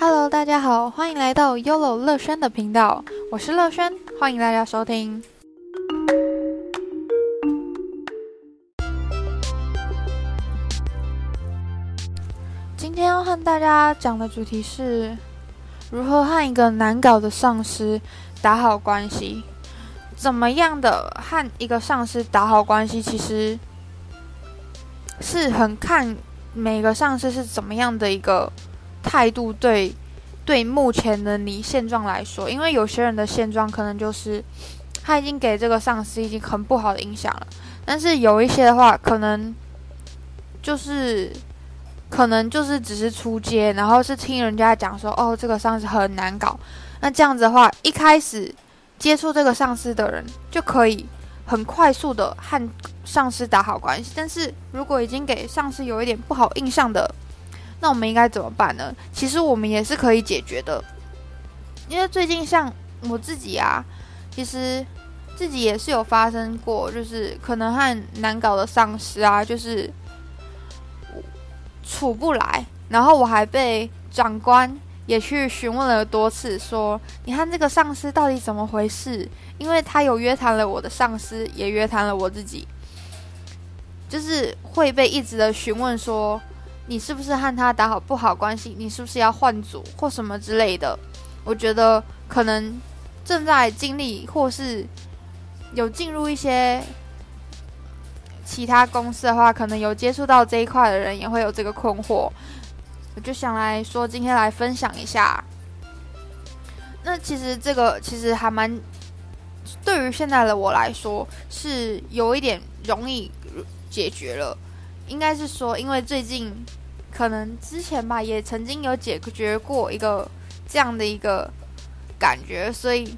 Hello，大家好，欢迎来到 Yolo 乐轩的频道，我是乐轩，欢迎大家收听。今天要和大家讲的主题是如何和一个难搞的上司打好关系。怎么样的和一个上司打好关系，其实是很看每个上司是怎么样的一个态度对对目前的你现状来说，因为有些人的现状可能就是他已经给这个上司已经很不好的影响了，但是有一些的话，可能就是可能就是只是出街，然后是听人家讲说哦，这个上司很难搞，那这样子的话，一开始。接触这个上司的人就可以很快速的和上司打好关系，但是如果已经给上司有一点不好印象的，那我们应该怎么办呢？其实我们也是可以解决的，因为最近像我自己啊，其实自己也是有发生过，就是可能和难搞的上司啊，就是处不来，然后我还被长官。也去询问了多次，说你看这个上司到底怎么回事？因为他有约谈了我的上司，也约谈了我自己，就是会被一直的询问说你是不是和他打好不好关系？你是不是要换组或什么之类的？我觉得可能正在经历或是有进入一些其他公司的话，可能有接触到这一块的人也会有这个困惑。我就想来说，今天来分享一下。那其实这个其实还蛮，对于现在的我来说是有一点容易解决了。应该是说，因为最近可能之前吧，也曾经有解决过一个这样的一个感觉，所以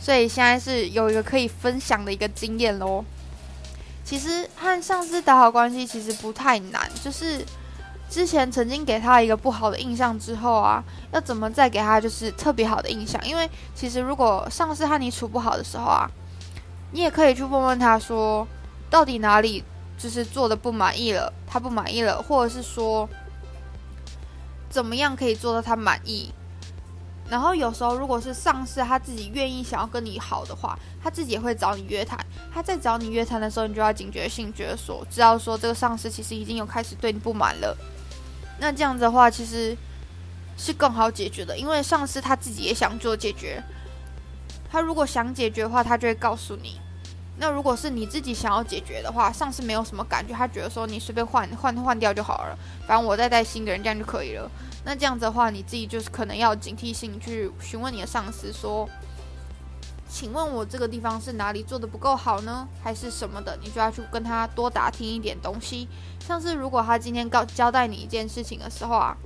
所以现在是有一个可以分享的一个经验喽。其实和上司打好关系其实不太难，就是。之前曾经给他一个不好的印象之后啊，要怎么再给他就是特别好的印象？因为其实如果上司和你处不好的时候啊，你也可以去问问他说，到底哪里就是做的不满意了，他不满意了，或者是说怎么样可以做到他满意？然后有时候如果是上司他自己愿意想要跟你好的话，他自己也会找你约谈。他在找你约谈的时候，你就要警觉性，觉得说知道说这个上司其实已经有开始对你不满了。那这样子的话，其实是更好解决的，因为上司他自己也想做解决。他如果想解决的话，他就会告诉你。那如果是你自己想要解决的话，上司没有什么感觉，他觉得说你随便换换换掉就好了，反正我再带新的人这样就可以了。那这样子的话，你自己就是可能要警惕性去询问你的上司说。请问我这个地方是哪里做的不够好呢，还是什么的？你就要去跟他多打听一点东西。像是如果他今天告交代你一件事情的时候啊，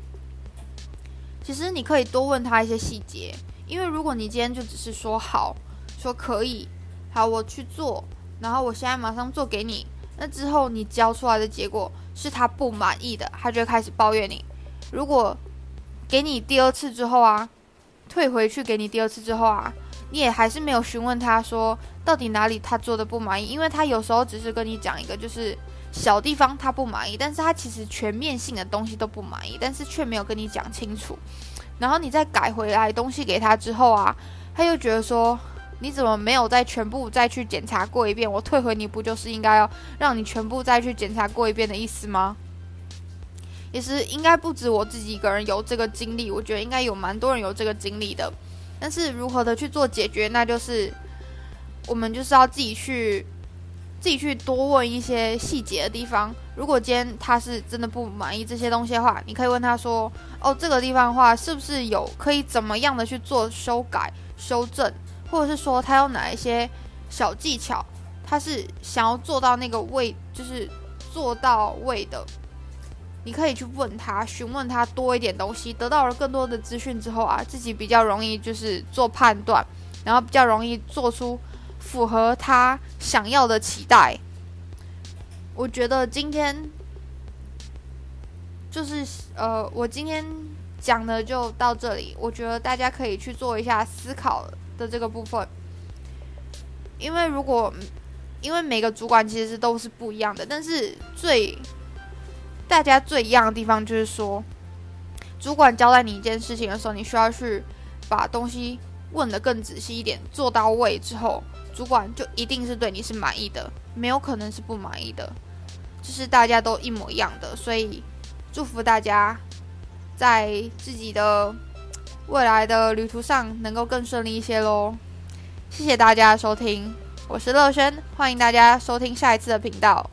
其实你可以多问他一些细节，因为如果你今天就只是说好，说可以，好我去做，然后我现在马上做给你，那之后你交出来的结果是他不满意的，他就开始抱怨你。如果给你第二次之后啊，退回去给你第二次之后啊。你也还是没有询问他说到底哪里他做的不满意，因为他有时候只是跟你讲一个就是小地方他不满意，但是他其实全面性的东西都不满意，但是却没有跟你讲清楚。然后你再改回来东西给他之后啊，他又觉得说你怎么没有再全部再去检查过一遍？我退回你不就是应该要让你全部再去检查过一遍的意思吗？也是应该不止我自己一个人有这个经历，我觉得应该有蛮多人有这个经历的。但是如何的去做解决，那就是我们就是要自己去自己去多问一些细节的地方。如果今天他是真的不满意这些东西的话，你可以问他说：“哦，这个地方的话，是不是有可以怎么样的去做修改、修正，或者是说他有哪一些小技巧，他是想要做到那个位，就是做到位的。”你可以去问他，询问他多一点东西，得到了更多的资讯之后啊，自己比较容易就是做判断，然后比较容易做出符合他想要的期待。我觉得今天就是呃，我今天讲的就到这里。我觉得大家可以去做一下思考的这个部分，因为如果因为每个主管其实都是不一样的，但是最大家最一样的地方就是说，主管交代你一件事情的时候，你需要去把东西问得更仔细一点，做到位之后，主管就一定是对你是满意的，没有可能是不满意的，就是大家都一模一样的。所以祝福大家在自己的未来的旅途上能够更顺利一些喽。谢谢大家的收听，我是乐轩，欢迎大家收听下一次的频道。